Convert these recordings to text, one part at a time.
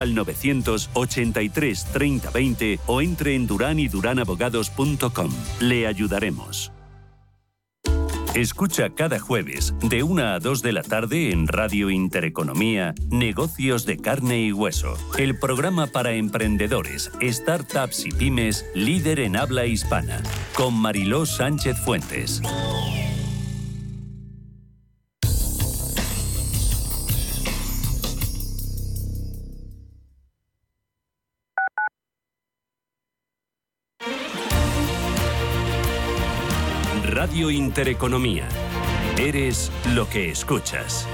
al 983 30 20 o entre en duranyduranabogados.com. Le ayudaremos. Escucha cada jueves de 1 a 2 de la tarde en Radio Intereconomía Negocios de carne y hueso, el programa para emprendedores, startups y pymes líder en habla hispana, con Mariló Sánchez Fuentes. Intereconomía. Eres lo que escuchas.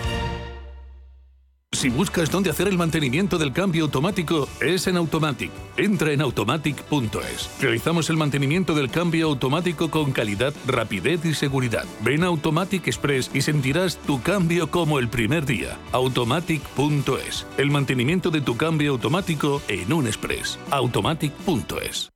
Si buscas dónde hacer el mantenimiento del cambio automático, es en Automatic. Entra en automatic.es. Realizamos el mantenimiento del cambio automático con calidad, rapidez y seguridad. Ven Automatic Express y sentirás tu cambio como el primer día. Automatic.es. El mantenimiento de tu cambio automático en un express. Automatic.es.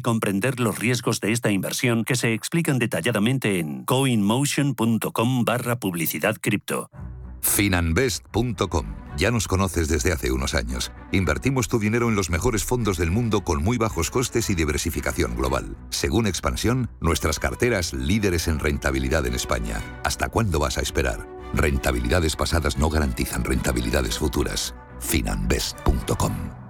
comprender los riesgos de esta inversión que se explican detalladamente en coinmotion.com barra publicidad cripto. Finanbest.com. Ya nos conoces desde hace unos años. Invertimos tu dinero en los mejores fondos del mundo con muy bajos costes y diversificación global. Según Expansión, nuestras carteras líderes en rentabilidad en España. ¿Hasta cuándo vas a esperar? Rentabilidades pasadas no garantizan rentabilidades futuras. Finanbest.com.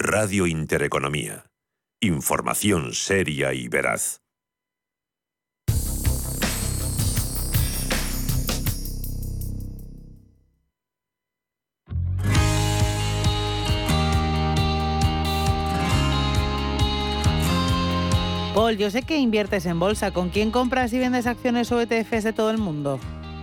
Radio Intereconomía. Información seria y veraz. Paul, yo sé que inviertes en bolsa. ¿Con quién compras y vendes acciones o ETFs de todo el mundo?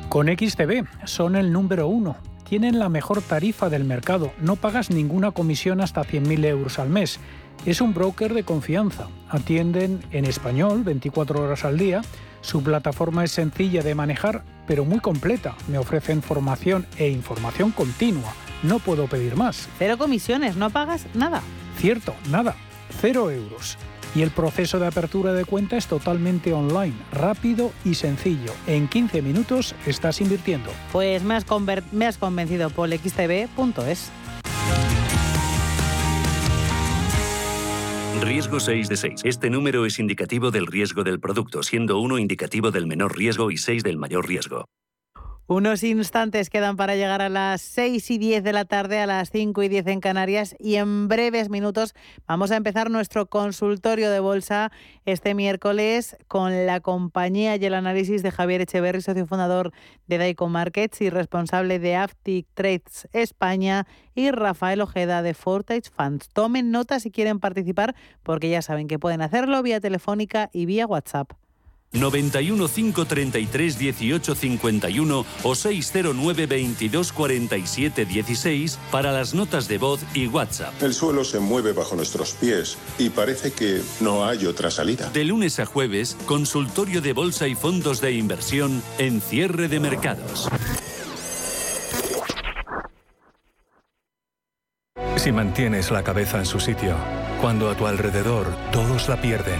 Con XTB, son el número uno tienen la mejor tarifa del mercado. No pagas ninguna comisión hasta 100.000 euros al mes. Es un broker de confianza. Atienden en español 24 horas al día. Su plataforma es sencilla de manejar, pero muy completa. Me ofrecen formación e información continua. No puedo pedir más. Cero comisiones, no pagas nada. Cierto, nada. Cero euros. Y el proceso de apertura de cuenta es totalmente online, rápido y sencillo. En 15 minutos estás invirtiendo. Pues me has, me has convencido por xtb.es. Riesgo 6 de 6. Este número es indicativo del riesgo del producto, siendo 1 indicativo del menor riesgo y 6 del mayor riesgo. Unos instantes quedan para llegar a las 6 y 10 de la tarde, a las 5 y 10 en Canarias y en breves minutos vamos a empezar nuestro consultorio de bolsa este miércoles con la compañía y el análisis de Javier Echeverry, socio fundador de Daico Markets y responsable de Aftic Trades España y Rafael Ojeda de Fortage Funds. Tomen nota si quieren participar porque ya saben que pueden hacerlo vía telefónica y vía WhatsApp. 91 533 18 51 o 609 22 47 16 para las notas de voz y WhatsApp. El suelo se mueve bajo nuestros pies y parece que no hay otra salida. De lunes a jueves, consultorio de bolsa y fondos de inversión en cierre de mercados. Si mantienes la cabeza en su sitio, cuando a tu alrededor todos la pierden,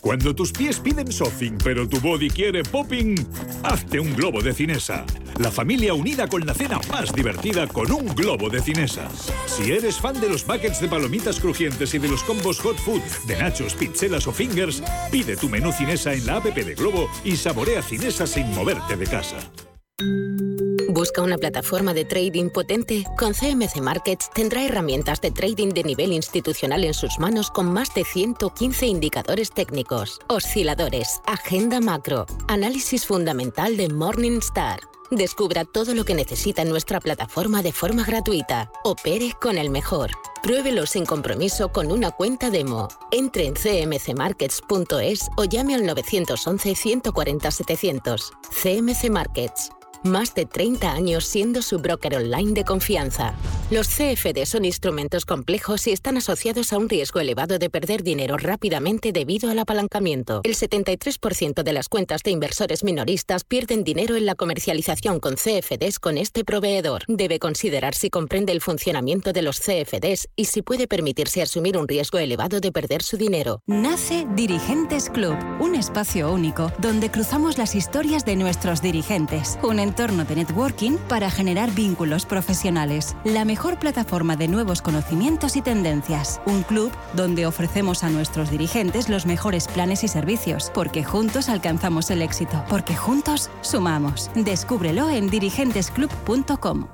Cuando tus pies piden soffing, pero tu body quiere popping, hazte un globo de cinesa. La familia unida con la cena más divertida con un globo de cinesa. Si eres fan de los buckets de palomitas crujientes y de los combos hot food de nachos, pizzelas o fingers, pide tu menú cinesa en la app de Globo y saborea cinesa sin moverte de casa. ¿Busca una plataforma de trading potente? Con CMC Markets tendrá herramientas de trading de nivel institucional en sus manos con más de 115 indicadores técnicos, osciladores, agenda macro, análisis fundamental de Morningstar. Descubra todo lo que necesita en nuestra plataforma de forma gratuita. Opere con el mejor. Pruébelo sin compromiso con una cuenta demo. Entre en cmcmarkets.es o llame al 911 140 700. CMC Markets más de 30 años siendo su broker online de confianza. Los CFD son instrumentos complejos y están asociados a un riesgo elevado de perder dinero rápidamente debido al apalancamiento. El 73% de las cuentas de inversores minoristas pierden dinero en la comercialización con CFDs con este proveedor. Debe considerar si comprende el funcionamiento de los CFDs y si puede permitirse asumir un riesgo elevado de perder su dinero. Nace Dirigentes Club, un espacio único donde cruzamos las historias de nuestros dirigentes. Un entorno de networking para generar vínculos profesionales. La mejor plataforma de nuevos conocimientos y tendencias. Un club donde ofrecemos a nuestros dirigentes los mejores planes y servicios, porque juntos alcanzamos el éxito, porque juntos sumamos. Descúbrelo en dirigentesclub.com.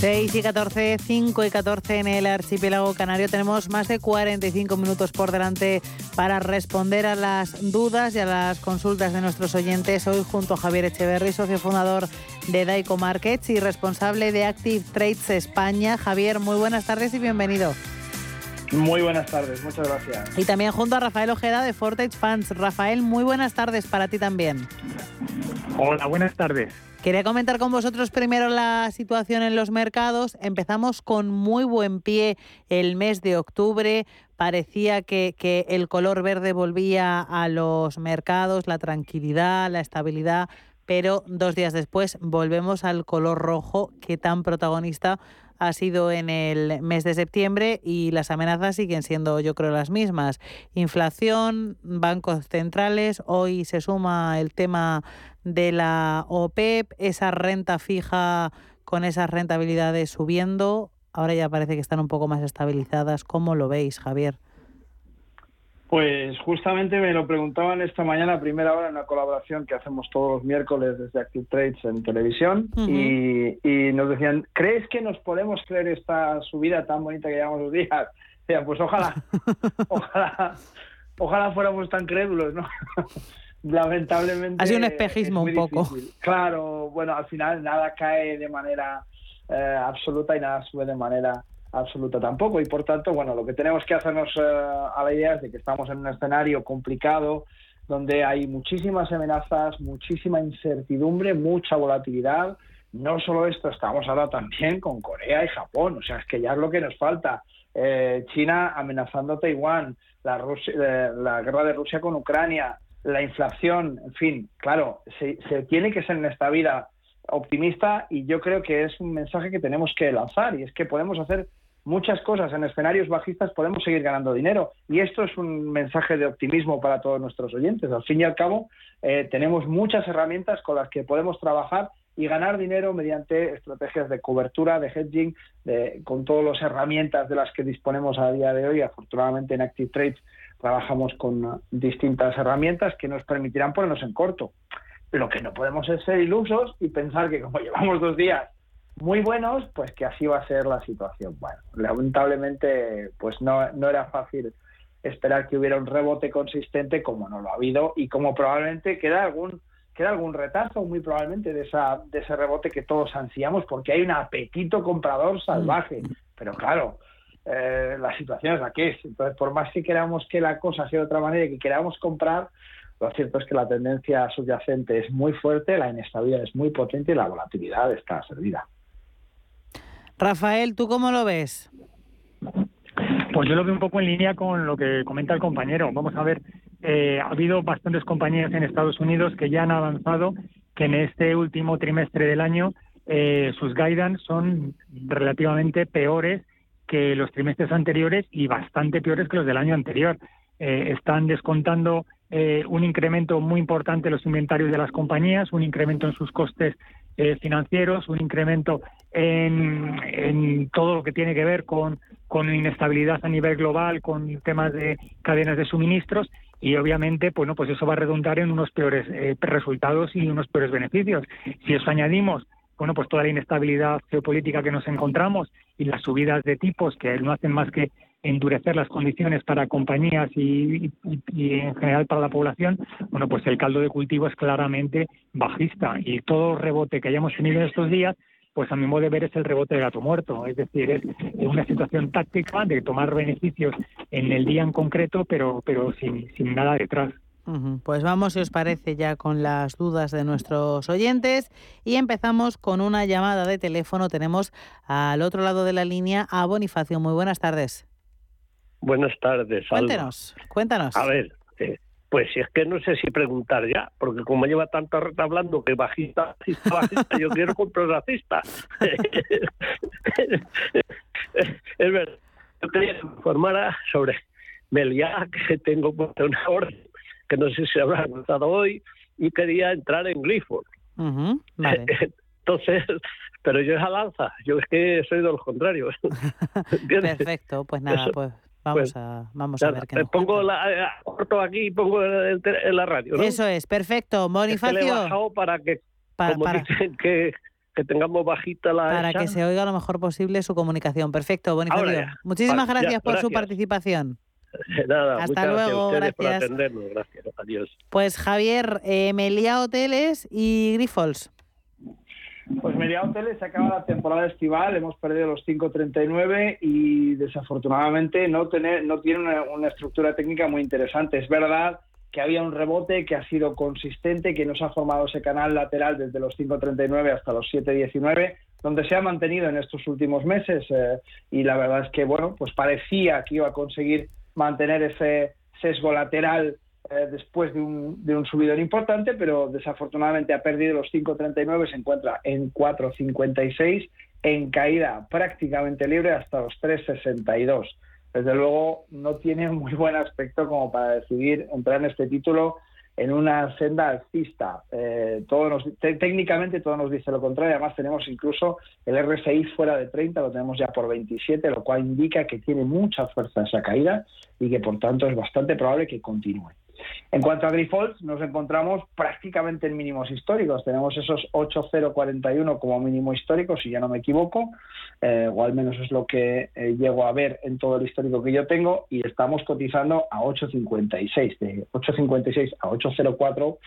6 y 14, 5 y 14 en el archipiélago canario. Tenemos más de 45 minutos por delante para responder a las dudas y a las consultas de nuestros oyentes. Hoy junto a Javier Echeverry, socio fundador de Daico Markets y responsable de Active Trades España. Javier, muy buenas tardes y bienvenido. Muy buenas tardes, muchas gracias. Y también junto a Rafael Ojeda de Fortage Funds. Rafael, muy buenas tardes para ti también. Hola, buenas tardes. Quería comentar con vosotros primero la situación en los mercados. Empezamos con muy buen pie el mes de octubre. Parecía que, que, el color verde volvía a los mercados, la tranquilidad, la estabilidad, pero dos días después volvemos al color rojo que tan protagonista ha sido en el mes de septiembre y las amenazas siguen siendo yo creo las mismas. Inflación, bancos centrales, hoy se suma el tema de la OPEP, esa renta fija con esas rentabilidades subiendo, ahora ya parece que están un poco más estabilizadas. ¿Cómo lo veis, Javier? Pues justamente me lo preguntaban esta mañana a primera hora en una colaboración que hacemos todos los miércoles desde Active Trades en televisión y, y, nos decían, ¿crees que nos podemos creer esta subida tan bonita que llevamos los días? Decían, pues ojalá, ojalá, ojalá fuéramos tan crédulos, ¿no? lamentablemente. Ha sido un espejismo un poco. Claro, bueno, al final nada cae de manera eh, absoluta y nada sube de manera absoluta tampoco. Y por tanto, bueno, lo que tenemos que hacernos eh, a la idea es de que estamos en un escenario complicado donde hay muchísimas amenazas, muchísima incertidumbre, mucha volatilidad. No solo esto, estamos ahora también con Corea y Japón, o sea, es que ya es lo que nos falta. Eh, China amenazando a Taiwán, la, la guerra de Rusia con Ucrania, la inflación, en fin, claro, se, se tiene que ser en esta vida optimista y yo creo que es un mensaje que tenemos que lanzar y es que podemos hacer muchas cosas en escenarios bajistas, podemos seguir ganando dinero y esto es un mensaje de optimismo para todos nuestros oyentes. Al fin y al cabo, eh, tenemos muchas herramientas con las que podemos trabajar y ganar dinero mediante estrategias de cobertura, de hedging, de, con todas las herramientas de las que disponemos a día de hoy. Afortunadamente en Active Trades trabajamos con distintas herramientas que nos permitirán ponernos en corto. Lo que no podemos es ser ilusos y pensar que como llevamos dos días muy buenos, pues que así va a ser la situación. Bueno, lamentablemente, pues no, no era fácil esperar que hubiera un rebote consistente como no lo ha habido y como probablemente queda algún queda algún retazo muy probablemente de esa de ese rebote que todos ansiamos porque hay un apetito comprador salvaje mm. pero claro eh, la situación es la que es entonces por más que queramos que la cosa sea de otra manera y que queramos comprar lo cierto es que la tendencia subyacente es muy fuerte, la inestabilidad es muy potente y la volatilidad está servida. Rafael, ¿tú cómo lo ves? Pues yo lo veo un poco en línea con lo que comenta el compañero. Vamos a ver, eh, ha habido bastantes compañías en Estados Unidos que ya han avanzado que en este último trimestre del año eh, sus guidance son relativamente peores que los trimestres anteriores y bastante peores que los del año anterior. Eh, están descontando eh, un incremento muy importante en los inventarios de las compañías, un incremento en sus costes eh, financieros, un incremento en, todo lo que tiene que ver con, con inestabilidad a nivel global, con temas de cadenas de suministros y obviamente bueno pues eso va a redundar en unos peores eh, resultados y unos peores beneficios. Si eso añadimos bueno pues toda la inestabilidad geopolítica que nos encontramos y las subidas de tipos que no hacen más que endurecer las condiciones para compañías y, en general para la población, bueno, pues el caldo de cultivo es claramente bajista y todo rebote que hayamos tenido en estos días, pues a mi modo de ver es el rebote de gato muerto, es decir, es una situación táctica de tomar beneficios en el día en concreto, pero, pero sin, sin nada detrás. Pues vamos, si os parece, ya con las dudas de nuestros oyentes y empezamos con una llamada de teléfono. Tenemos al otro lado de la línea a Bonifacio. Muy buenas tardes. Buenas tardes. Cuéntenos, cuéntanos. A ver, eh, pues si es que no sé si preguntar ya, porque como lleva tanto rato hablando que bajista, bajista, bajista, yo quiero comprar racista. es verdad. Yo quería que me informara sobre Meliá, que tengo una orden, que no sé si habrá anotado hoy, y quería entrar en Gliford. Entonces, pero yo es a lanza, yo es que soy de los contrarios. Perfecto, pues nada, pues Vamos, pues, a, vamos a ver qué nos Pongo la, eh, corto aquí y pongo la radio. ¿no? Eso es, perfecto. Bonifacio. Es que le he bajado para que, como dicen, que, que tengamos bajita la. Para que se oiga lo mejor posible su comunicación. Perfecto, Bonifacio. Muchísimas gracias por su participación. Nada, Hasta luego, gracias. Por atendernos. Gracias, adiós. Pues Javier, eh, Melia Hoteles y Grifols. Pues Media Hoteles se acaba la temporada estival, hemos perdido los 5.39 y desafortunadamente no, tener, no tiene una, estructura técnica muy interesante. Es verdad que había un rebote que ha sido consistente, que nos ha formado ese canal lateral desde los 5.39 hasta los 7.19, donde se ha mantenido en estos últimos meses eh, y la verdad es que, bueno, pues parecía que iba a conseguir mantener ese sesgo lateral eh, después de un, de un subidón importante, pero desafortunadamente ha perdido los 5.39, se encuentra en 4.56, en caída prácticamente libre hasta los 3.62. Desde luego no tiene muy buen aspecto como para decidir entrar en este título en una senda alcista. Eh, todo técnicamente todo nos dice lo contrario. Además tenemos incluso el RSI fuera de 30, lo tenemos ya por 27, lo cual indica que tiene mucha fuerza esa caída y que por tanto es bastante probable que continúe. En cuanto a Grifols, nos encontramos prácticamente en mínimos históricos. Tenemos esos 8,041 como mínimo histórico, si ya no me equivoco, eh, o al menos es lo que eh, llego a ver en todo el histórico que yo tengo, y estamos cotizando a 8,56. De 8,56 a 8,04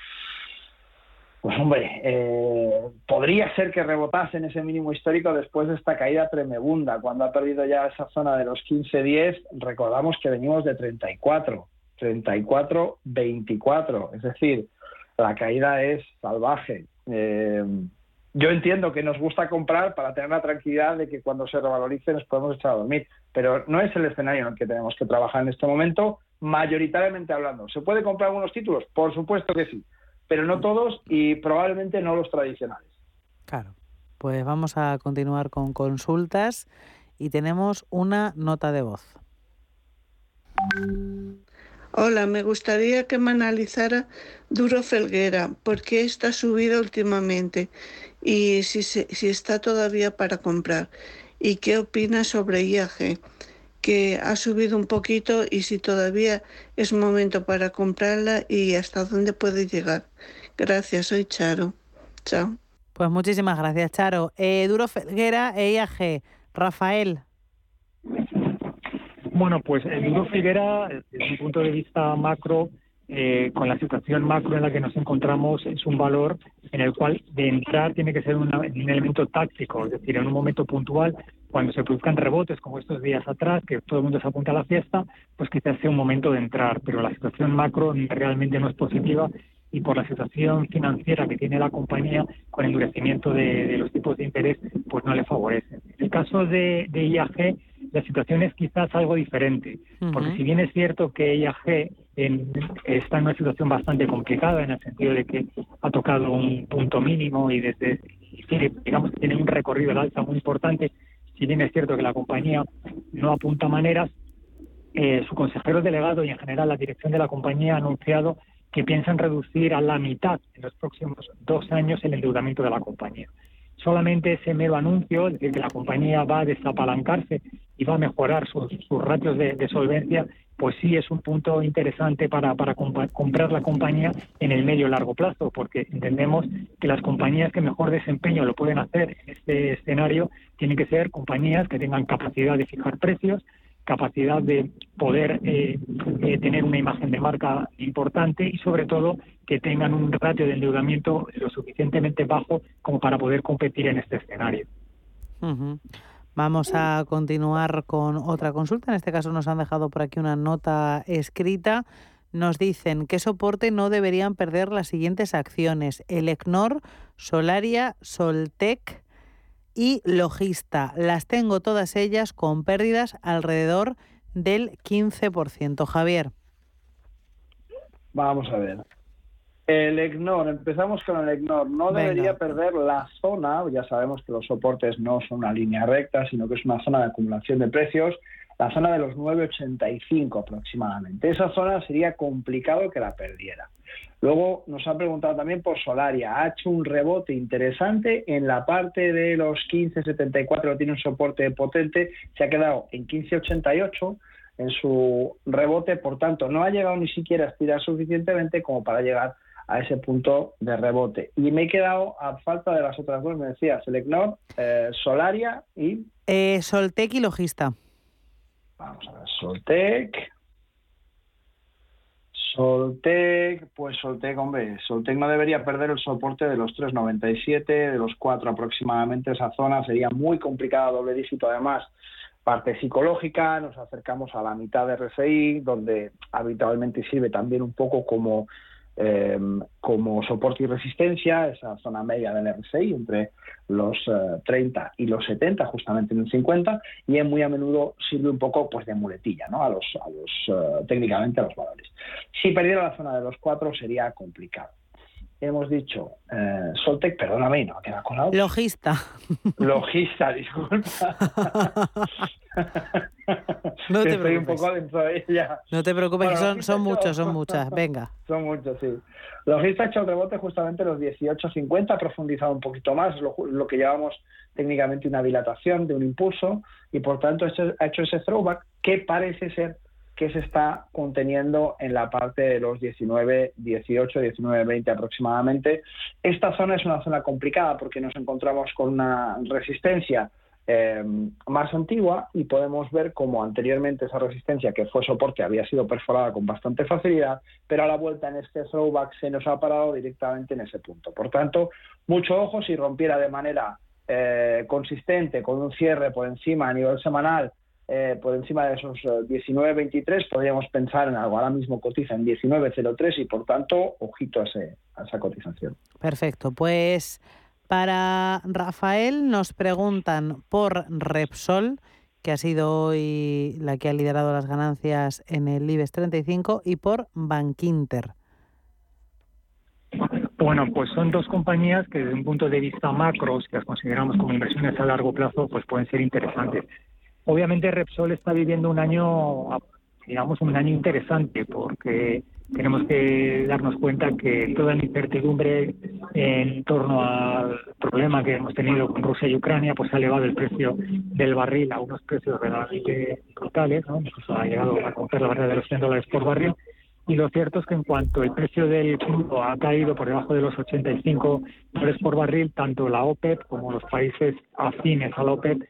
pues hombre, eh, podría ser que rebotase en ese mínimo histórico después de esta caída tremebunda, cuando ha perdido ya esa zona de los 15-10, recordamos que venimos de 34. 34-24. Es decir, la caída es salvaje. Eh, yo entiendo que nos gusta comprar para tener la tranquilidad de que cuando se revalorice nos podemos echar a dormir, pero no es el escenario en el que tenemos que trabajar en este momento, mayoritariamente hablando. ¿Se puede comprar algunos títulos? Por supuesto que sí, pero no todos y probablemente no los tradicionales. Claro. Pues vamos a continuar con consultas y tenemos una nota de voz. Hola, me gustaría que me analizara Duro Felguera, porque está subido últimamente y si, si está todavía para comprar. ¿Y qué opina sobre IAG? Que ha subido un poquito y si todavía es momento para comprarla y hasta dónde puede llegar. Gracias, soy Charo. Chao. Pues muchísimas gracias, Charo. Eh, Duro Felguera e IAG. Rafael. Bueno, pues el Duro Figuera, desde mi punto de vista macro, eh, con la situación macro en la que nos encontramos, es un valor en el cual de entrar tiene que ser un elemento táctico, es decir, en un momento puntual, cuando se produzcan rebotes como estos días atrás, que todo el mundo se apunta a la fiesta, pues quizás sea un momento de entrar, pero la situación macro realmente no es positiva y por la situación financiera que tiene la compañía con el endurecimiento de, los tipos de interés, pues no le favorece. En el caso de, IAG, la situación es quizás algo diferente, porque si bien es cierto que IAG está en una situación bastante complicada en el sentido de que ha tocado un punto mínimo y desde digamos que tiene un recorrido de alza muy importante, si bien es cierto que la compañía no apunta maneras, eh, su consejero delegado y en general la dirección de la compañía ha anunciado que piensan reducir a la mitad en los próximos dos años el endeudamiento de la compañía. Solamente ese mero anuncio, es decir, que la compañía va a desapalancarse y va a mejorar sus, ratios de, solvencia, pues sí es un punto interesante para, comprar la compañía en el medio y largo plazo, porque entendemos que las compañías que mejor desempeño lo pueden hacer en este escenario tienen que ser compañías que tengan capacidad de fijar precios, capacidad de poder eh, eh, tener una imagen de marca importante y sobre todo que tengan un ratio de endeudamiento lo suficientemente bajo como para poder competir en este escenario. Vamos a continuar con otra consulta. En este caso nos han dejado por aquí una nota escrita. Nos dicen qué soporte no deberían perder las siguientes acciones. Elecnor, Solaria, Soltec, y Logista. Las tengo todas ellas con pérdidas alrededor del 15%. Javier. Vamos a ver. El EGNOR, empezamos con el EGNOR. No debería perder la zona, ya sabemos que los soportes no son una línea recta, sino que es una zona de acumulación de precios, la zona de los 9,85 aproximadamente. Esa zona sería complicado que la perdiera. Luego nos han preguntado también por Solaria. Ha hecho un rebote interesante en la parte de los 15.74, tiene un soporte potente, se ha quedado en 15.88 en su rebote, por tanto no ha llegado ni siquiera a estirar suficientemente como para llegar a ese punto de rebote. Y me he quedado a falta de las otras dos, me decía, Selecnor, eh, Solaria y... Eh, Soltec y Logista. Vamos a ver, Soltec, Soltec, pues Soltec, hombre, Soltec no debería perder el soporte de los 3,97, de los 4 aproximadamente, esa zona sería muy complicada, doble dígito. Además, parte psicológica, nos acercamos a la mitad de RSI, donde habitualmente sirve también un poco como Em, como soporte y resistencia, esa zona media del RSI entre los 30 eh, y los 70, justamente en el 50, y muy a menudo sirve un poco pues de muletilla, ¿no? A los, a los eh, técnicamente a los valores. Si perdiera la zona de los 4 sería complicado hemos dicho eh, Soltec, perdóname, no queda con la Logista. Logista, disculpa. no te preocupes. un poco dentro de ella. No te preocupes, son, son muchos, son muchas. Venga. Son muchos, sí. Logista ha hecho el rebote justamente los 18.50, ha profundizado un poquito más, lo, lo que llamamos técnicamente una dilatación de un impulso, y por tanto ha hecho ese throwback que parece ser que se está conteniendo en la parte de los 19, 18, 19, 20 aproximadamente. Esta zona es una zona complicada porque nos encontramos con una resistencia eh, más antigua y podemos ver cómo anteriormente esa resistencia que fue soporte había sido perforada con bastante facilidad, pero a la vuelta en este throwback se nos ha parado directamente en ese punto. Por tanto, mucho ojo si rompiera de manera eh, consistente con un cierre por encima a nivel semanal eh, por encima de esos 19.23, eh, podríamos pensar en algo. Ahora mismo cotiza en 19.03 y por tanto, ojito a, a esa cotización. Perfecto, pues para Rafael nos preguntan por Repsol que ha sido hoy la que ha liderado las ganancias en el IBEX 35, y por Bankinter. Bueno, pues son dos compañías que desde un punto de vista macro, si las consideramos como inversiones a largo plazo, pues pueden ser interesantes. Obviamente Repsol está viviendo un año, digamos, un año interesante porque tenemos que darnos cuenta que toda la incertidumbre en torno al problema que hemos tenido con Rusia y Ucrania, pues ha elevado el precio del barril a unos precios verdaderamente brutales, ¿no? Incluso ha llegado a romper la barrera de los 100 dólares por barril. Y lo cierto es que en cuanto el precio del crudo ha caído por debajo de los 85 dólares por barril, tanto la OPEP como los países afines a la OPEP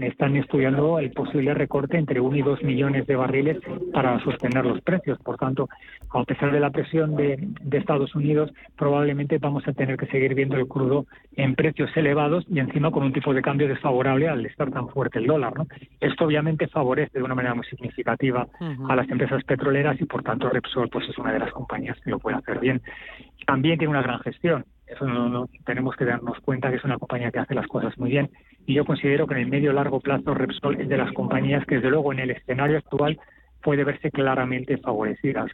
están estudiando el posible recorte entre 1 y 2 millones de barriles para sostener los precios. Por tanto, a pesar de la presión de, Estados Unidos, probablemente vamos a tener que seguir viendo el crudo en precios elevados y encima con un tipo de cambio desfavorable al estar tan fuerte el dólar. Esto obviamente favorece de una manera muy significativa a las empresas petroleras y por tanto Repsol pues es una de las compañías que lo puede hacer bien. También tiene una gran gestión. Eso no, tenemos que darnos cuenta que es una compañía que hace las cosas muy bien y yo considero que en el medio largo plazo Repsol es de las compañías que desde luego en el escenario actual puede verse claramente favorecidas.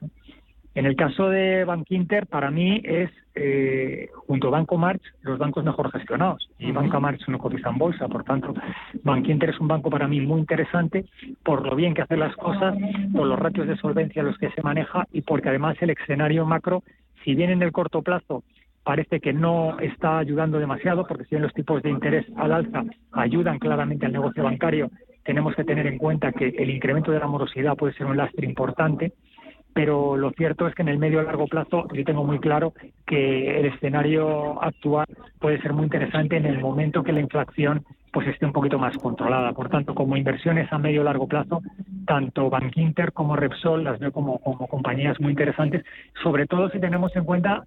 En el caso de Bank Inter, para mí es, eh, junto a Banco March, los bancos mejor gestionados. Y Banca March no cotiza en bolsa, por tanto, Bank Inter es un banco para mí muy interesante por lo bien que hace las cosas, por los ratios de solvencia en los que se maneja y porque además el escenario macro, si bien en el corto plazo parece que no está ayudando demasiado, porque si bien los tipos de interés al alza ayudan claramente al negocio bancario, tenemos que tener en cuenta que el incremento de la morosidad puede ser un lastre importante, pero lo cierto es que en el medio y largo plazo yo tengo muy claro que el escenario actual puede ser muy interesante en el momento que la inflación pues esté un poquito más controlada. Por tanto, como inversiones a medio y largo plazo, tanto Bankinter como Repsol las veo como, como compañías muy interesantes, sobre todo si tenemos en cuenta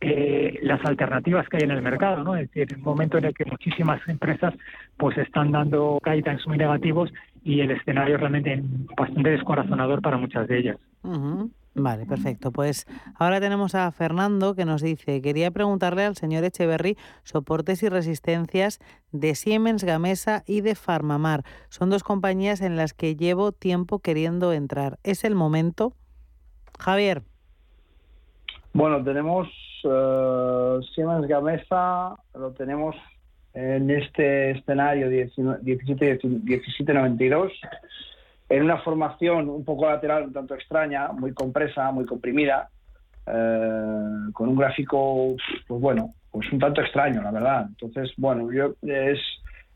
eh, las alternativas que hay en el mercado, ¿no? Es decir, un momento en el que muchísimas empresas pues están dando caídas muy negativos y el escenario es realmente bastante descorazonador para muchas de ellas. Vale, perfecto. Pues ahora tenemos a Fernando que nos dice, quería preguntarle al señor Echeverry soportes y resistencias de Siemens Gamesa y de Farmamar. Son dos compañías en las que llevo tiempo queriendo entrar. ¿Es el momento? Javier. Bueno, tenemos uh, Siemens Gamesa, lo tenemos en este escenario 17-92, en una formación un poco lateral, un tanto extraña, muy compresa, muy comprimida, eh, con un gráfico, pues bueno, pues un tanto extraño, la verdad. Entonces, bueno, yo es,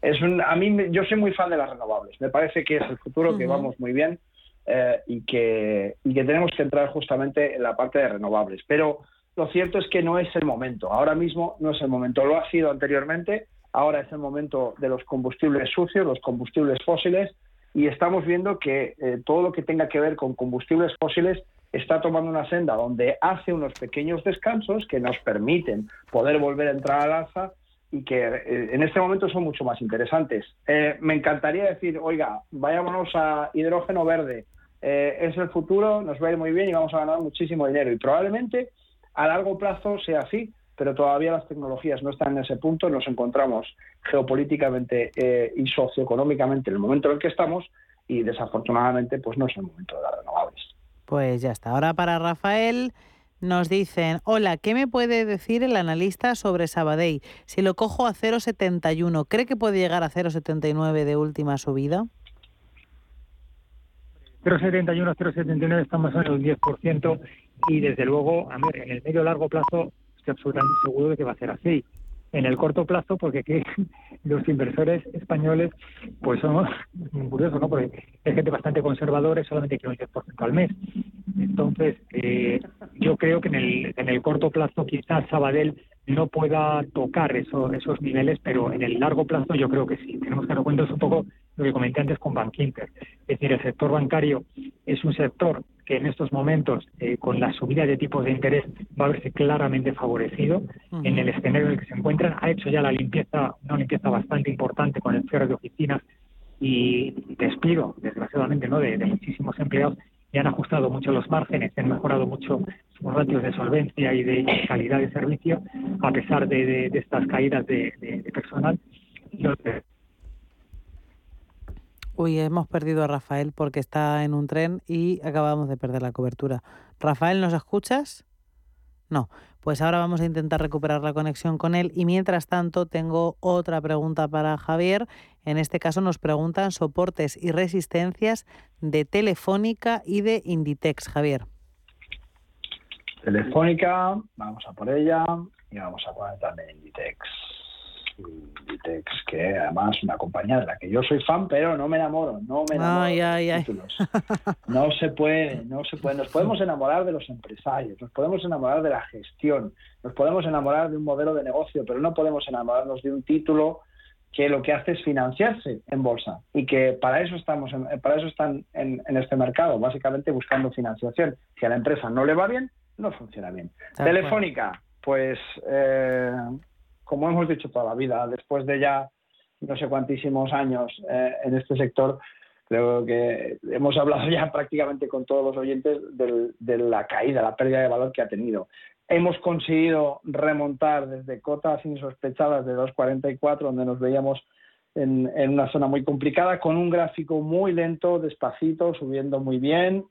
es un, a mí yo soy muy fan de las renovables. Me parece que es el futuro, que vamos muy bien eh, y, que, y que tenemos que entrar justamente en la parte de renovables. Pero lo cierto es que no es el momento. Ahora mismo no es el momento. Lo ha sido anteriormente. Ahora es el momento de los combustibles sucios, los combustibles fósiles, y estamos viendo que eh, todo lo que tenga que ver con combustibles fósiles está tomando una senda donde hace unos pequeños descansos que nos permiten poder volver a entrar al alza y que eh, en este momento son mucho más interesantes. Eh, me encantaría decir, oiga, vayámonos a hidrógeno verde, es el futuro, nos va a ir muy bien y vamos a ganar muchísimo dinero. Y probablemente a largo plazo sea así, pero todavía las tecnologías no están en ese punto. Nos encontramos geopolíticamente eh, y socioeconómicamente en el momento en el que estamos y desafortunadamente pues no es el momento de las renovables. Pues ya está. Ahora para Rafael nos dicen, hola, ¿qué me puede decir el analista sobre Sabadell? Si lo cojo a 0,71, ¿cree que puede llegar a 0,79 de última subida? 0,71, 0,79 estamos en el 10% y desde luego, a ver, en el medio largo plazo estoy absolutamente seguro de que va a ser así. En el corto plazo, porque aquí los inversores españoles, pues son curiosos, ¿no? Porque es gente bastante conservadora y solamente quiere un 10% al mes. Entonces, eh, yo creo que en el, en el corto plazo quizás Sabadell no pueda tocar eso, esos niveles, pero en el largo plazo yo creo que sí. Tenemos que dar cuenta un poco lo que comenté antes con Bankinter. Es decir, el sector bancario es un sector que en estos momentos, eh, con la subida de tipos de interés, va a verse claramente favorecido en el escenario en el que se encuentran. Ha hecho ya la limpieza, una limpieza bastante importante con el cierre de oficinas y despido, desgraciadamente, ¿no? de, muchísimos empleados y han ajustado mucho los márgenes, han mejorado mucho sus ratios de solvencia y de calidad de servicio, a pesar de, estas caídas de, personal. Uy, hemos perdido a Rafael porque está en un tren y acabamos de perder la cobertura. Rafael, ¿nos escuchas? No, pues ahora vamos a intentar recuperar la conexión con él y mientras tanto tengo otra pregunta para Javier. En este caso nos preguntan soportes y resistencias de Telefónica y de Inditex, Javier. Telefónica, vamos a por ella y vamos a poner también Inditex. Inditex, que además una compañía de la que yo soy fan, pero no me enamoro, no me enamoro Ay, de los ay, ay. títulos. No se puede, no se puede. Nos podemos enamorar de los empresarios, nos podemos enamorar de la gestión, nos podemos enamorar de un modelo de negocio, pero no podemos enamorarnos de un título que lo que hace es financiarse en bolsa y que para eso estamos, en- para eso están en, en este mercado, básicamente buscando financiación. Si a la empresa no le va bien, no funciona bien. Tal cual. Telefónica, pues eh, como hemos dicho toda la vida, después de ya no sé cuantísimos años eh, en este sector, creo que hemos hablado ya prácticamente con todos los oyentes del- de la caída, la pérdida de valor que ha tenido. Hemos conseguido remontar desde cotas insospechadas de 2.44, donde nos veíamos en, una zona muy complicada, con un gráfico muy lento, despacito, subiendo muy bien,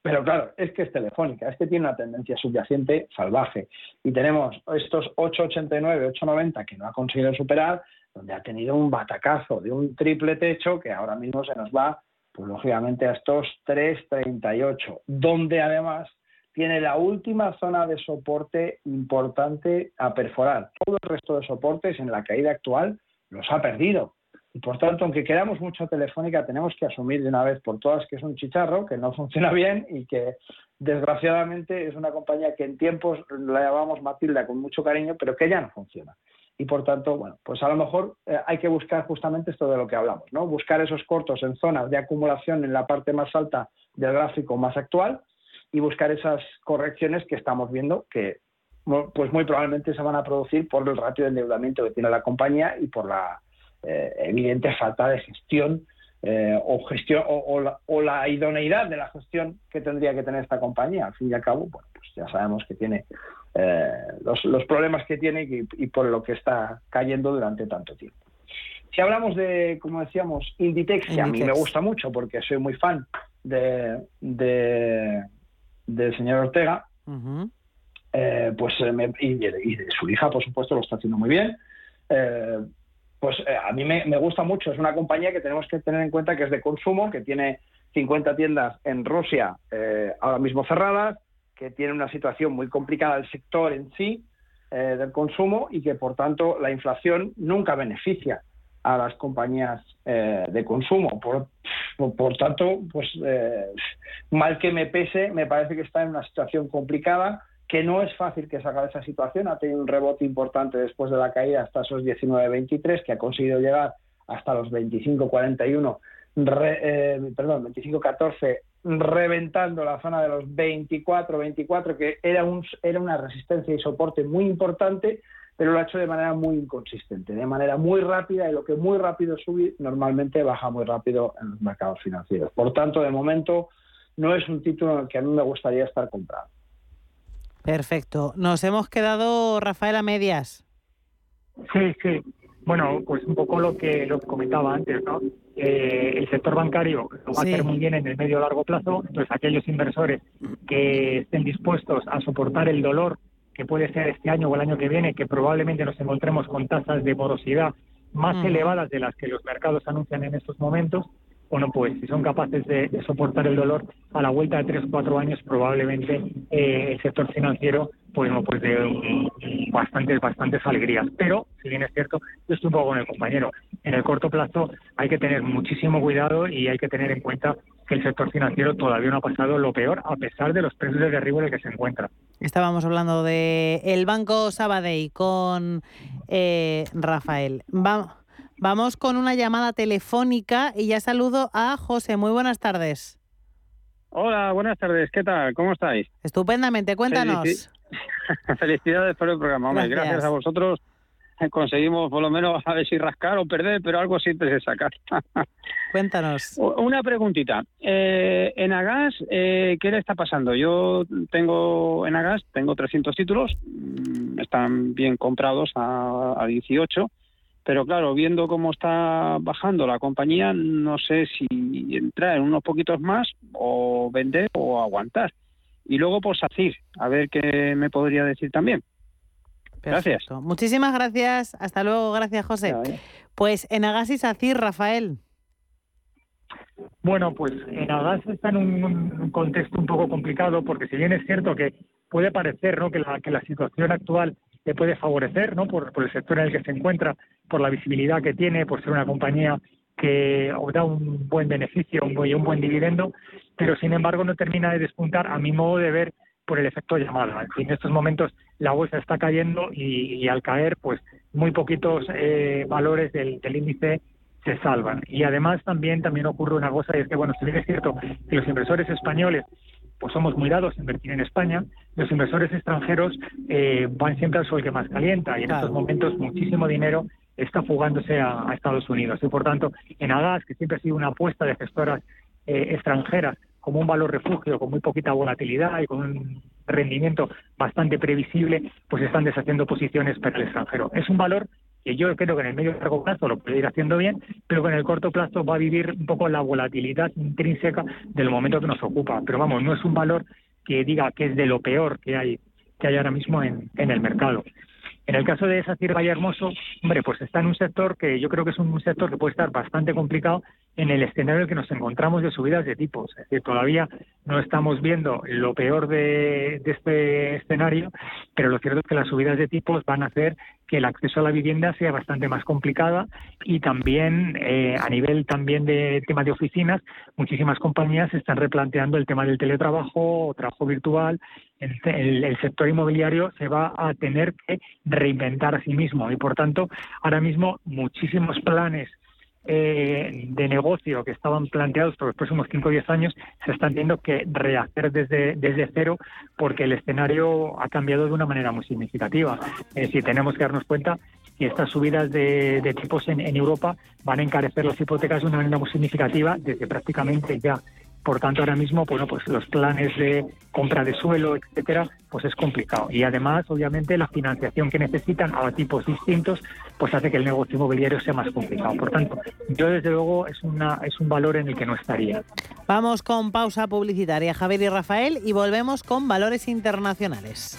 pero claro, es que es telefónica, es que tiene una tendencia subyacente salvaje. Y tenemos estos 8,89, 8,90 que no ha conseguido superar, donde ha tenido un batacazo de un triple techo que ahora mismo se nos va, pues lógicamente a estos 3,38, donde además tiene la última zona de soporte importante a perforar. Todo el resto de soportes en la caída actual los ha perdido. Y por tanto, aunque queramos mucho Telefónica, tenemos que asumir de una vez por todas que es un chicharro, que no funciona bien y que desgraciadamente es una compañía que en tiempos la llamamos Matilda con mucho cariño, pero que ya no funciona. Y por tanto, bueno, pues a lo mejor eh, hay que buscar justamente esto de lo que hablamos, ¿no? Buscar esos cortos en zonas de acumulación en la parte más alta del gráfico más actual y buscar esas correcciones que estamos viendo que pues muy probablemente se van a producir por el ratio de endeudamiento que tiene la compañía y por la eh, evidente falta de gestión eh, o gestión o, o la, o la idoneidad de la gestión que tendría que tener esta compañía. Al fin y al cabo, bueno, pues ya sabemos que tiene eh, los, los problemas que tiene y, y por lo que está cayendo durante tanto tiempo. Si hablamos de, como decíamos, Inditex, que a mí me gusta mucho porque soy muy fan de, de- del señor Ortega, eh, pues eh, me- y, de, y de su hija, por supuesto, lo está haciendo muy bien. Eh, pues eh, a mí me, me gusta mucho. Es una compañía que tenemos que tener en cuenta que es de consumo, que tiene 50 tiendas en Rusia eh, ahora mismo cerradas, que tiene una situación muy complicada el sector en sí del consumo y que, por tanto, la inflación nunca beneficia a las compañías de consumo. Por, por, tanto, pues eh, mal que me pese, me parece que está en una situación complicada, que no es fácil que salga de esa situación. Ha tenido un rebote importante después de la caída hasta esos 19.23, que ha conseguido llegar hasta los 25.41, re- eh, perdón, 25.14, reventando la zona de los 24.24, que era, un, era una resistencia y soporte muy importante, pero lo ha hecho de manera muy inconsistente, de manera muy rápida, y lo que muy rápido sube normalmente baja muy rápido en los mercados financieros. Por tanto, de momento, no es un título en el que a mí me gustaría estar comprado. Perfecto. Nos hemos quedado, Rafael, a medias. Sí, sí. Bueno, pues un poco lo que lo que comentaba antes, ¿no? Eh, el sector bancario lo va Sí. a hacer muy bien en el medio largo plazo, entonces aquellos inversores que estén dispuestos a soportar el dolor que puede ser este año o el año que viene, que probablemente nos encontremos con tasas de morosidad más Ujú. elevadas de las que los mercados anuncian en estos momentos, bueno, pues si son capaces de, de soportar el dolor a la vuelta de tres o cuatro años, probablemente eh, el sector financiero pues, no, pues de mm, bastantes, bastantes alegrías. Pero, si bien es cierto, yo estoy un poco con el compañero. En el corto plazo hay que tener muchísimo cuidado y hay que tener en cuenta que el sector financiero todavía no ha pasado lo peor, a pesar de los precios de derribo en el que se encuentra. Estábamos hablando de el Banco Sabadell con eh, Rafael. Va- vamos con una llamada telefónica y ya saludo a José. Muy buenas tardes. Hola, buenas tardes. ¿Qué tal? ¿Cómo estáis? Estupendamente, cuéntanos. Felici- Felicidades por el programa. Hombre, Gracias. gracias. a vosotros conseguimos por lo menos a ver si rascar o perder, pero algo siempre se saca. Cuéntanos. Una preguntita. Eh, en Agas, eh, ¿qué le está pasando? Yo tengo en Agas, tengo 300 títulos, mm, están bien comprados a, a 18, pero claro, viendo cómo está bajando la compañía, no sé si entrar en unos poquitos más o vender o aguantar. Y luego por SACIR, a ver qué me podría decir también. Gracias. Muchísimas gracias. Hasta luego. Gracias, José. Pues en Agasis SACIR, Rafael. Bueno, pues en Agas está en un, contexto un poco complicado porque si bien es cierto que puede parecer ¿no? que, la, que la situación actual le puede favorecer ¿no? por, el sector en el que se encuentra, por la visibilidad que tiene, por ser una compañía que da un buen beneficio un buen, un buen dividendo, pero sin embargo no termina de despuntar a mi modo de ver por el efecto llamada. En estos momentos la bolsa está cayendo y, al caer, pues muy poquitos eh, valores del, del índice se salvan. Y además también, también ocurre una cosa, y es que, bueno, si bien es cierto que los inversores españoles pues somos muy dados a invertir en España, los inversores extranjeros eh, van siempre al sol que más calienta y en estos momentos muchísimo dinero está fugándose a, Estados Unidos. Y por tanto, en Agas, que siempre ha sido una apuesta de gestoras eh, extranjeras como un valor refugio, con muy poquita volatilidad y con un rendimiento bastante previsible, pues están deshaciendo posiciones para el extranjero. Es un valor que yo creo que en el medio y largo plazo lo puede ir haciendo bien, pero que en el corto plazo va a vivir un poco la volatilidad intrínseca del momento que nos ocupa. Pero vamos, no es un valor que diga que es de lo peor que hay que hay ahora mismo en, el mercado. En el caso de Sacir Valle Hermoso, hombre, pues está en un sector que yo creo que es un sector que puede estar bastante complicado en el escenario en el que nos encontramos de subidas de tipos. Es decir, todavía no estamos viendo lo peor de, este escenario, pero lo cierto es que las subidas de tipos van a hacer que el acceso a la vivienda sea bastante más complicada y también eh, a nivel también de tema de oficinas, muchísimas compañías están replanteando el tema del teletrabajo, trabajo virtual el, sector inmobiliario se va a tener que reinventar a sí mismo y por tanto ahora mismo muchísimos planes eh, de negocio que estaban planteados por los próximos 5 o 10 años se están teniendo que rehacer desde, desde cero porque el escenario ha cambiado de una manera muy significativa. Es decir, tenemos que darnos cuenta que estas subidas de, tipos en Europa van a encarecer las hipotecas de una manera muy significativa desde prácticamente ya por tanto, ahora mismo, bueno, pues los planes de compra de suelo, etcétera, pues es complicado. Y además, obviamente, la financiación que necesitan a tipos distintos, pues hace que el negocio inmobiliario sea más complicado. Por tanto, yo desde luego es una es un valor en el que no estaría. Vamos con pausa publicitaria, Javier y Rafael, y volvemos con valores internacionales.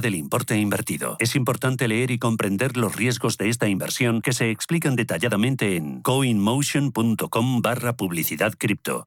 del importe invertido. Es importante leer y comprender los riesgos de esta inversión que se explican detalladamente en coinmotion.com barra publicidad cripto.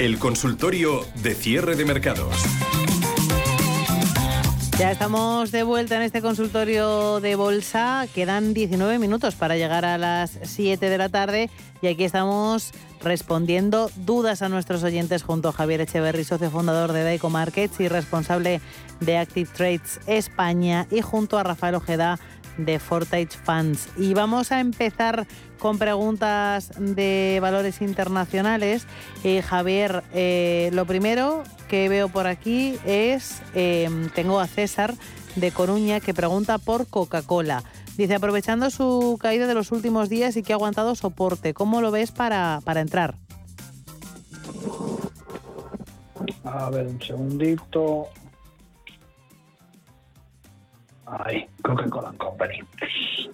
el consultorio de cierre de mercados. Ya estamos de vuelta en este consultorio de bolsa. Quedan 19 minutos para llegar a las 7 de la tarde y aquí estamos respondiendo dudas a nuestros oyentes junto a Javier Echeverry, socio fundador de Daico Markets y responsable de Active Trades España y junto a Rafael Ojeda de Fortage Funds. Y vamos a empezar con preguntas de valores internacionales. Eh, Javier, eh, lo primero que veo por aquí es, em, tengo a César de Coruña que pregunta por Coca-Cola. Dice, aprovechando su caída de los últimos días y que ha aguantado soporte, ¿cómo lo ves para, para entrar? A ver, un segundito. Ay, Coca-Cola Company.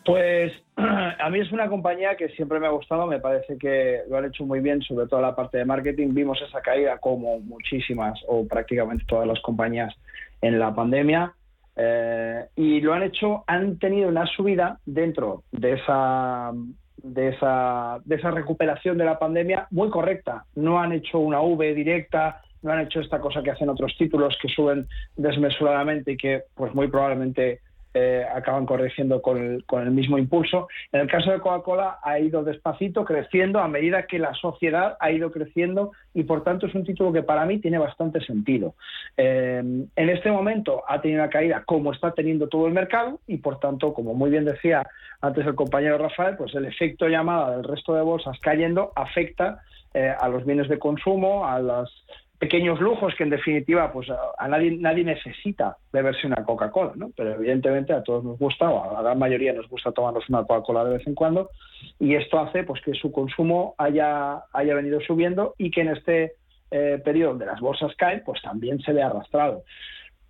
Pues a mí es una compañía que siempre me ha gustado, me parece que lo han hecho muy bien, sobre todo la parte de marketing. Vimos esa caída como muchísimas o prácticamente todas las compañías en la pandemia. Eh, y lo han hecho, han tenido una subida dentro de esa, de esa, de esa recuperación de la pandemia muy correcta. No han hecho una V directa, no han hecho esta cosa que hacen otros títulos que suben desmesuradamente y que pues muy probablemente eh, acaban corrigiendo con el, con el, mismo impulso. En el caso de Coca-Cola ha ido despacito, creciendo a medida que la sociedad ha ido creciendo y por tanto es un título que para mí tiene bastante sentido. Eh, en este momento ha tenido una caída como está teniendo todo el mercado y por tanto, como muy bien decía antes el compañero Rafael, pues el efecto llamada del resto de bolsas cayendo afecta eh, a los bienes de consumo, a las pequeños lujos que en definitiva pues a, nadie nadie necesita beberse una Coca-Cola, ¿no? Pero evidentemente a todos nos gusta o a la gran mayoría nos gusta tomarnos una Coca-Cola de vez en cuando y esto hace pues que su consumo haya haya venido subiendo y que en este eh, periodo donde las bolsas caen pues también se ve arrastrado.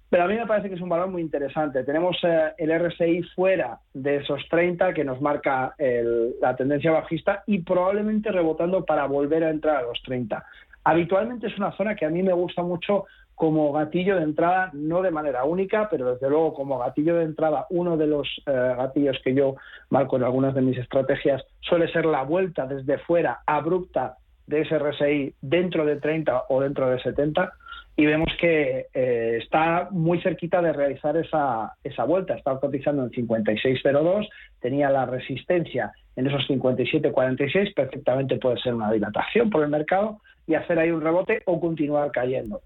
Pero a mí me parece que es un valor muy interesante. Tenemos eh, el RSI fuera de esos 30 que nos marca la tendencia bajista y probablemente rebotando para volver a entrar a los 30. Habitualmente es una zona que a mí me gusta mucho como gatillo de entrada, no de manera única, pero desde luego como gatillo de entrada, uno de los eh, gatillos que yo marco en algunas de mis estrategias suele ser la vuelta desde fuera abrupta de ese RSI dentro de 30 o dentro de 70 y vemos que eh, está muy cerquita de realizar esa, esa vuelta. Está cotizando en 56.02, tenía la resistencia en esos 57.46, perfectamente puede ser una dilatación por el mercado, y hacer ahí un rebote o continuar cayendo.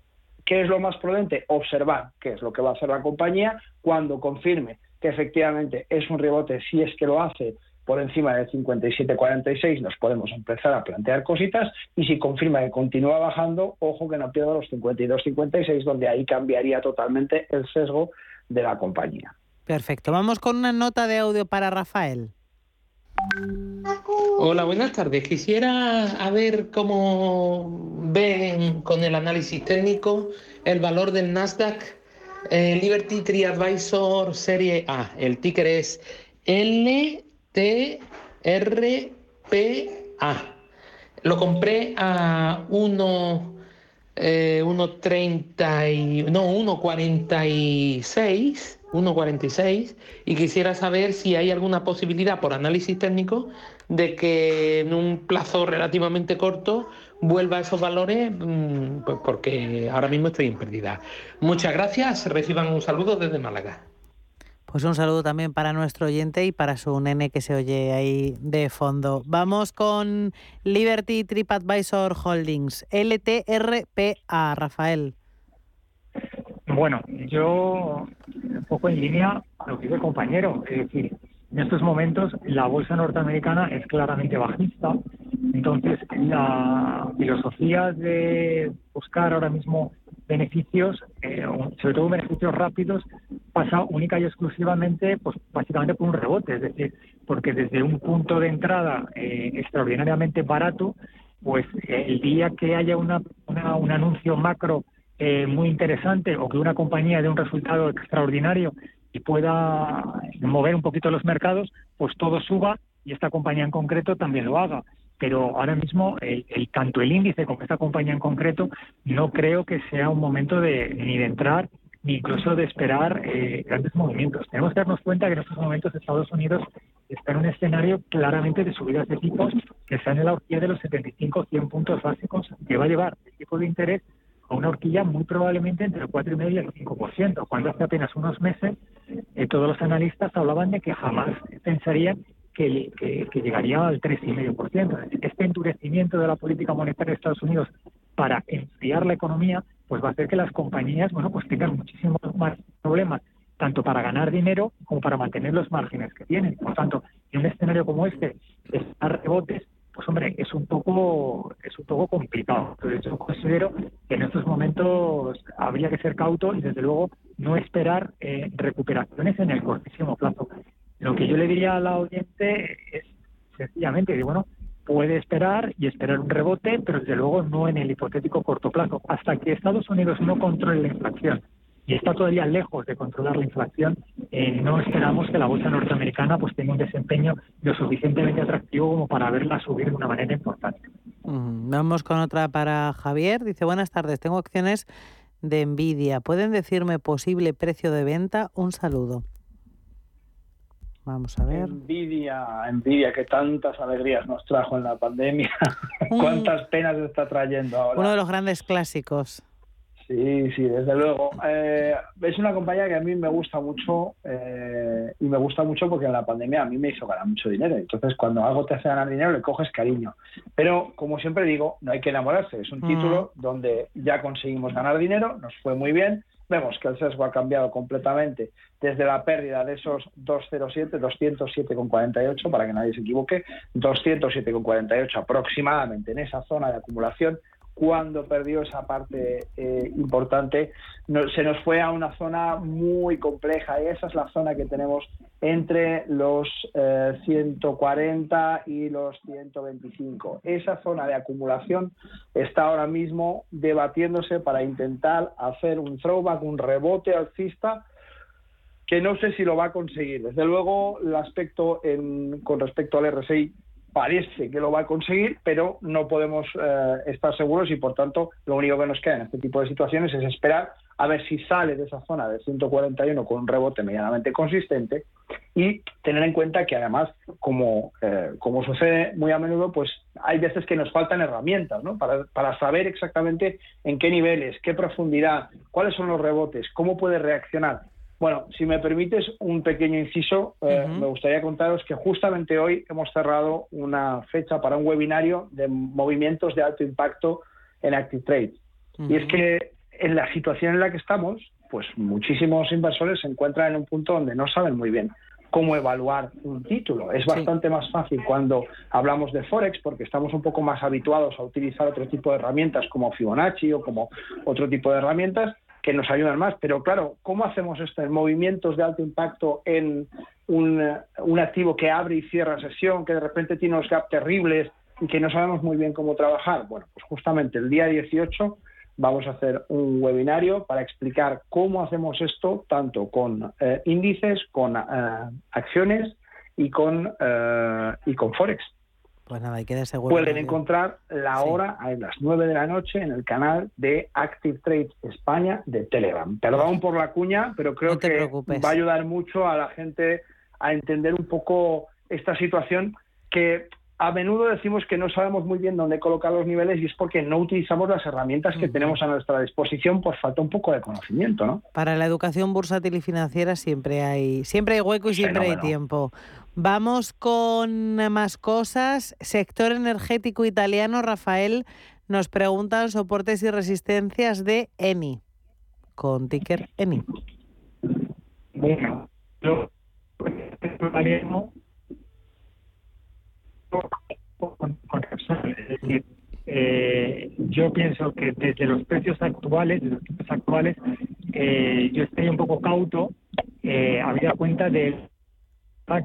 ¿Qué es lo más prudente? Observar qué es lo que va a hacer la compañía cuando confirme que efectivamente es un rebote, si es que lo hace por encima del 57.46 nos podemos empezar a plantear cositas y si confirma que continúa bajando, ojo que no pierda los 52.56 donde ahí cambiaría totalmente el sesgo de la compañía. Perfecto, vamos con una nota de audio para Rafael. Hola, buenas tardes. Quisiera ver cómo ven con el análisis técnico el valor del Nasdaq eh, Liberty Tree Advisor Serie A. El ticker es LTRPA. Lo compré a 1 eh, 1.30 y no 1.46 1.46 y quisiera saber si hay alguna posibilidad por análisis técnico de que en un plazo relativamente corto vuelva a esos valores, mm, pues porque ahora mismo estoy en pérdida. Muchas gracias, reciban un saludo desde Málaga. Pues un saludo también para nuestro oyente y para su nene que se oye ahí de fondo. Vamos con Liberty TripAdvisor Holdings, LTRPA, Rafael. Bueno, yo un poco en línea a lo que dice el compañero, es decir, en estos momentos la bolsa norteamericana es claramente bajista, entonces la filosofía de buscar ahora mismo beneficios, eh, sobre todo beneficios rápidos, pasa única y exclusivamente, pues básicamente por un rebote, es decir, porque desde un punto de entrada eh, extraordinariamente barato, pues el día que haya una, un anuncio macro eh, muy interesante o que una compañía dé un resultado extraordinario y pueda mover un poquito los mercados, pues todo suba y esta compañía en concreto también lo haga. Pero ahora mismo, el, tanto el índice como esta compañía en concreto, no creo que sea un momento de ni de entrar ni incluso de esperar eh, grandes movimientos. Tenemos que darnos cuenta que en estos momentos Estados Unidos está en un escenario claramente de subidas de tipos que están en la horquilla de los 75-100 puntos básicos que va a llevar el tipo de interés a una horquilla muy probablemente entre el 4,5 y el 5%, cuando hace apenas unos meses eh, todos los analistas hablaban de que jamás pensarían que, que, llegaría al 3,5%. Este endurecimiento de la política monetaria de Estados Unidos para enfriar la economía, pues va a hacer que las compañías, bueno, pues tengan muchísimos más problemas, tanto para ganar dinero como para mantener los márgenes que tienen. Por tanto, en un escenario como este, estar rebotes, pues hombre, es un poco es un poco complicado. Entonces yo considero que en estos momentos habría que ser cauto y desde luego no esperar eh, recuperaciones en el cortísimo plazo. Que yo le diría a la oyente es sencillamente que bueno, puede esperar y esperar un rebote, pero desde luego no en el hipotético corto plazo, hasta que Estados Unidos no controle la inflación y está todavía lejos de controlar la inflación, eh, no esperamos que la bolsa norteamericana pues tenga un desempeño lo suficientemente atractivo como para verla subir de una manera importante. Vamos con otra para Javier. Dice, buenas tardes, tengo acciones de Nvidia. ¿Pueden decirme posible precio de venta? Un saludo. Vamos a ver. Envidia, envidia que tantas alegrías nos trajo en la pandemia. ¿Cuántas penas está trayendo ahora? Uno de los grandes clásicos. Sí, sí, desde luego. Eh, es una compañía que a mí me gusta mucho eh, y me gusta mucho porque en la pandemia a mí me hizo ganar mucho dinero. Entonces, cuando algo te hace ganar dinero, le coges cariño. Pero, como siempre digo, no hay que enamorarse. Es un título donde ya conseguimos ganar dinero, nos fue muy bien. Vemos que el sesgo ha cambiado completamente desde la pérdida de esos 207, 207,48, para que nadie se equivoque, 207,48 aproximadamente en esa zona de acumulación cuando perdió esa parte eh, importante, se nos fue a una zona muy compleja y esa es la zona que tenemos entre los 140 eh, y los 125. Esa zona de acumulación está ahora mismo debatiéndose para intentar hacer un throwback, un rebote alcista que no sé si lo va a conseguir. Desde luego, el aspecto con respecto al RSI parece que lo va a conseguir, pero no podemos eh, estar seguros y por tanto lo único que nos queda en este tipo de situaciones es esperar a ver si sale de esa zona de 141 con un rebote medianamente consistente y tener en cuenta que además, como, eh, como sucede muy a menudo, pues hay veces que nos faltan herramientas para, para saber exactamente en qué niveles, qué profundidad, cuáles son los rebotes, cómo puede reaccionar. Bueno, si me permites un pequeño inciso, eh, me gustaría contaros que justamente hoy hemos cerrado una fecha para un webinario de movimientos de alto impacto en Active Trade. Y es que en la situación en la que estamos, pues muchísimos inversores se encuentran en un punto donde no saben muy bien cómo evaluar un título. Es bastante más fácil cuando hablamos de Forex porque estamos un poco más habituados a utilizar otro tipo de herramientas como Fibonacci o como otro tipo de herramientas, que nos ayudan más. Pero claro, ¿cómo hacemos esto en movimientos de alto impacto en un, un, activo que abre y cierra sesión, que de repente tiene unos gaps terribles y que no sabemos muy bien cómo trabajar? Bueno, pues justamente el día 18 vamos a hacer un webinario para explicar cómo hacemos esto tanto con eh, índices, con eh, acciones y con, eh, y con Forex. Pues nada, hay que Pueden encontrar la hora a las 9 de la noche en el canal de Active Trade España de Telegram. Perdón por la cuña, pero creo que va a ayudar mucho a la gente a entender un poco esta situación que a menudo decimos que no sabemos muy bien dónde colocar los niveles y es porque no utilizamos las herramientas que tenemos a nuestra disposición por falta un poco de conocimiento, ¿no? Para la educación bursátil y financiera siempre hay siempre hay hueco y siempre hay tiempo. Vamos con más cosas. Sector energético italiano, Rafael, nos preguntan soportes y resistencias de ENI, con ticker ENI. Bueno, yo, es decir, eh, yo pienso que desde los precios actuales, los actuales, eh, yo estoy un poco cauto, eh, habida cuenta de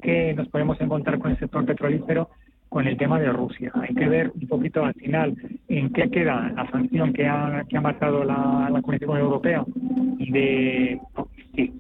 que nos podemos encontrar con el sector petrolífero con el tema de Rusia. Hay que ver un poquito al final en qué queda la sanción que ha, que ha marcado la, la Comisión Europea de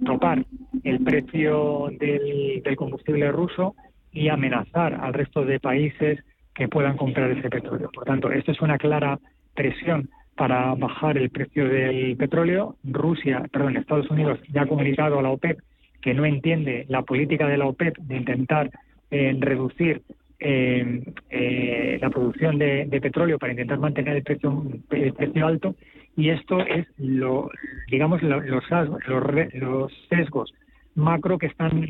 topar el precio del, del combustible ruso y amenazar al resto de países que puedan comprar ese petróleo. Por tanto, esto es una clara presión para bajar el precio del petróleo. Rusia, perdón, Estados Unidos ya ha comunicado a la OPEP que no entiende la política de la OPEP de intentar eh, reducir eh, eh, la producción de, petróleo para intentar mantener el precio, el precio alto. Y esto es lo digamos los, los, sesgos macro que están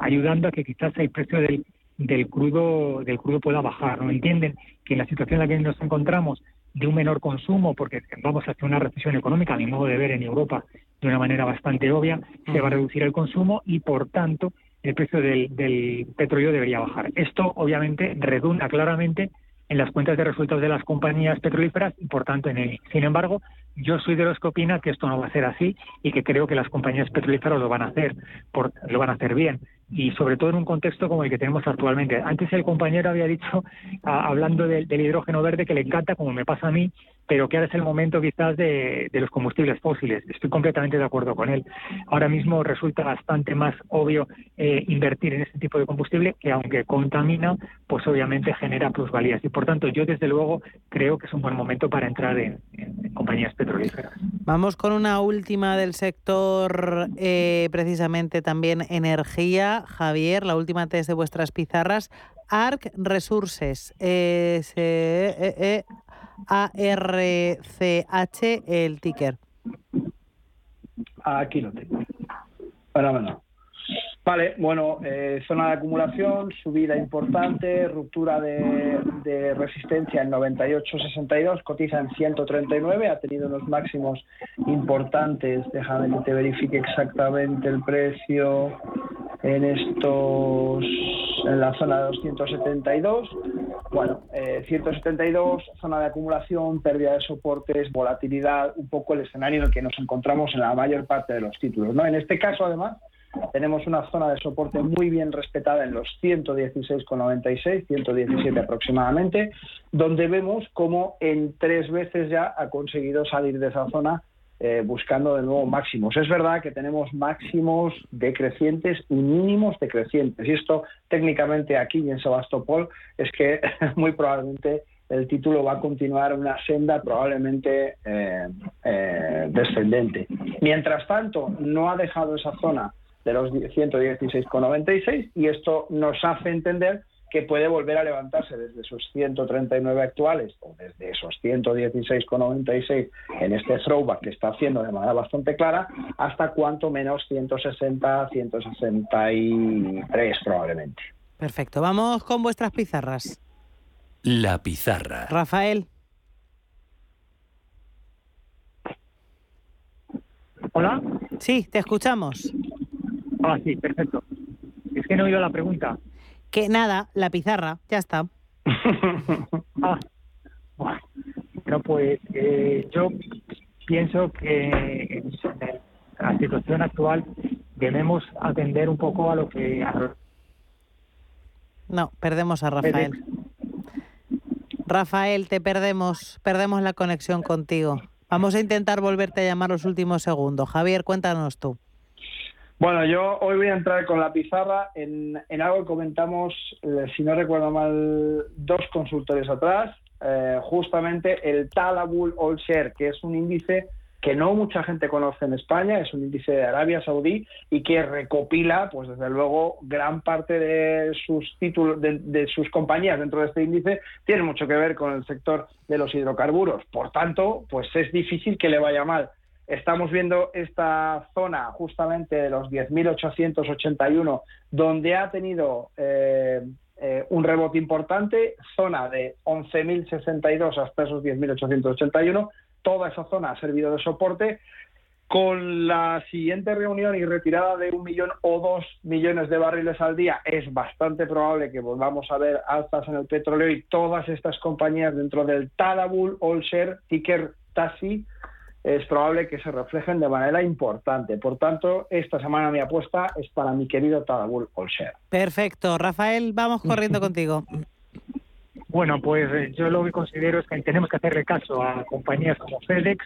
ayudando a que quizás el precio del, del crudo del crudo pueda bajar no entienden que en la situación en la que nos encontramos de un menor consumo porque vamos hacia una recesión económica a mi modo de ver en Europa de una manera bastante obvia se va a reducir el consumo y por tanto el precio del, del petróleo debería bajar. Esto obviamente redunda claramente en las cuentas de resultados de las compañías petrolíferas y por tanto en él. Sin embargo, yo soy de los que opina que esto no va a ser así y que creo que las compañías petrolíferas lo van a hacer, por, lo van a hacer bien y sobre todo en un contexto como el que tenemos actualmente. Antes el compañero había dicho, hablando del hidrógeno verde, que le encanta, como me pasa a mí, pero que ahora es el momento quizás de, los combustibles fósiles. Estoy completamente de acuerdo con él. Ahora mismo resulta bastante más obvio eh, invertir en ese tipo de combustible que aunque contamina, pues obviamente genera plusvalías. Y por tanto yo desde luego creo que es un buen momento para entrar en, compañías petrolíferas. Vamos con una última del sector eh, precisamente también energía. Javier, la última test de vuestras pizarras. ARC Resources. Eh ARCH el ticker. Aquí lo tengo. bueno. Vale, bueno, eh, zona de acumulación, subida importante, ruptura de, resistencia en 98.62, cotiza en 139, ha tenido unos máximos importantes, déjame que te verifique exactamente el precio en estos, en la zona de 272. Bueno, 172, eh, zona de acumulación, pérdida de soportes, volatilidad, un poco el escenario en el que nos encontramos en la mayor parte de los títulos. ¿no? En este caso, además, tenemos una zona de soporte muy bien respetada en los 116,96, 117 aproximadamente, donde vemos cómo en tres veces ya ha conseguido salir de esa zona eh, buscando de nuevo máximos. Es verdad que tenemos máximos decrecientes y mínimos decrecientes. Y esto técnicamente aquí en Sebastopol es que muy probablemente el título va a continuar una senda probablemente eh, eh, descendente. Mientras tanto, no ha dejado esa zona de los 116,96 y esto nos hace entender que puede volver a levantarse desde esos 139 actuales o desde esos 116,96 en este throwback que está haciendo de manera bastante clara hasta cuanto menos 160, 163 probablemente. Perfecto, vamos con vuestras pizarras. La pizarra. Rafael. Hola. Sí, te escuchamos. Ah, sí, perfecto. Es que no he oído la pregunta. Que nada, la pizarra, ya está. ah, bueno, pues eh, yo pienso que en la situación actual debemos atender un poco a lo que... No, perdemos a Rafael. Rafael, te perdemos, perdemos la conexión contigo. Vamos a intentar volverte a llamar los últimos segundos. Javier, cuéntanos tú. Bueno, yo hoy voy a entrar con la pizarra en, algo que comentamos, eh, si no recuerdo mal, dos consultores atrás, eh, justamente el Talabul All Share, que es un índice que no mucha gente conoce en España, es un índice de Arabia Saudí y que recopila, pues desde luego, gran parte de sus títulos, de, de, sus compañías dentro de este índice tiene mucho que ver con el sector de los hidrocarburos. Por tanto, pues es difícil que le vaya mal Estamos viendo esta zona justamente de los 10.881, donde ha tenido eh, eh, un rebote importante, zona de 11.062 hasta esos 10.881. Toda esa zona ha servido de soporte. Con la siguiente reunión y retirada de un millón o dos millones de barriles al día, es bastante probable que volvamos a ver alzas en el petróleo y todas estas compañías dentro del Tadabul All Share, ticker TASI, es probable que se reflejen de manera importante. Por tanto, esta semana mi apuesta es para mi querido Tadabul Olsher. Perfecto. Rafael, vamos corriendo contigo. Bueno, pues eh, yo lo que considero es que tenemos que hacerle caso a compañías como FedEx,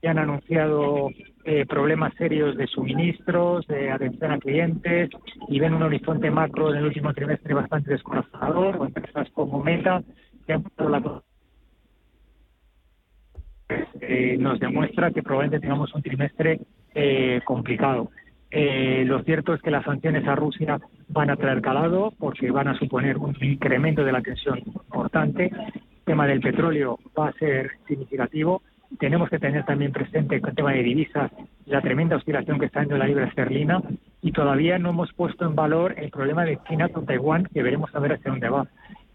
que han anunciado eh, problemas serios de suministros, de atención a clientes y ven un horizonte macro en el último trimestre bastante descorazonador, o empresas como Meta, que han puesto la eh, nos demuestra que probablemente tengamos un trimestre eh, complicado. Eh, lo cierto es que las sanciones a Rusia van a traer calado porque van a suponer un incremento de la tensión importante. El tema del petróleo va a ser significativo. Tenemos que tener también presente el tema de divisas, la tremenda oscilación que está en la libra esterlina y todavía no hemos puesto en valor el problema de China con Taiwán, que veremos a ver hacia dónde va.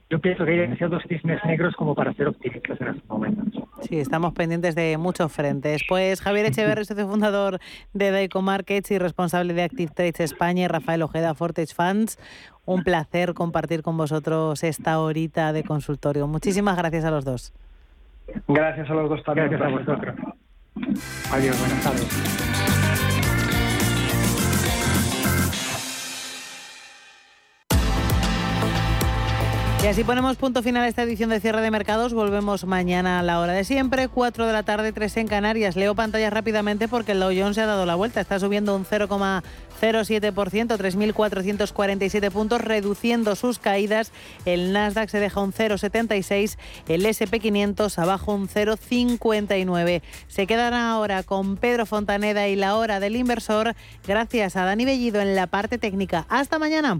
Yo pienso que hay demasiados cisnes negros como para ser optimistas en estos momentos. Sí, estamos pendientes de muchos frentes. Pues Javier Echeverri, socio fundador de Daico Markets y responsable de Active Trades España y Rafael Ojeda, Fortage Funds. Un placer compartir con vosotros esta horita de consultorio. Muchísimas gracias a los dos. Gracias a los dos también. Gracias a vosotros. Adiós, buenas tardes. Y así ponemos punto final a esta edición de cierre de mercados. Volvemos mañana a la hora de siempre, 4 de la tarde, 3 en Canarias. Leo pantallas rápidamente porque el Dow Jones se ha dado la vuelta. Está subiendo un 0,07%, 3.447 puntos, reduciendo sus caídas. El Nasdaq se deja un 0,76, el SP500 abajo un 0,59. Se quedan ahora con Pedro Fontaneda y la hora del inversor. Gracias a Dani Bellido en la parte técnica. Hasta mañana.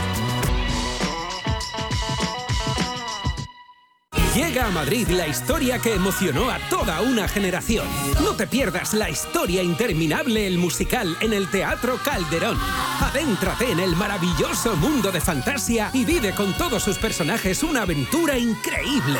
Llega a Madrid la historia que emocionó a toda una generación. No te pierdas la historia interminable, el musical, en el Teatro Calderón. Adéntrate en el maravilloso mundo de fantasía y vive con todos sus personajes una aventura increíble.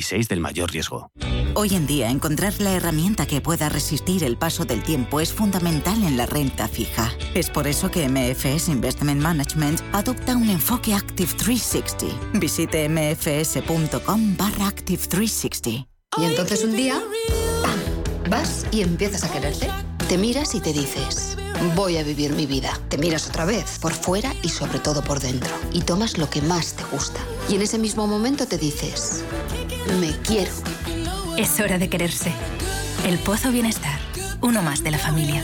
y 6 del mayor riesgo. Hoy en día, encontrar la herramienta que pueda resistir el paso del tiempo es fundamental en la renta fija. Es por eso que MFS Investment Management adopta un enfoque Active 360. Visite mfs.com barra Active 360. Y entonces un día, ¡pam! Vas y empiezas a quererte. Te miras y te dices, voy a vivir mi vida. Te miras otra vez, por fuera y sobre todo por dentro. Y tomas lo que más te gusta. Y en ese mismo momento te dices, me quiero. Es hora de quererse. El Pozo Bienestar, uno más de la familia.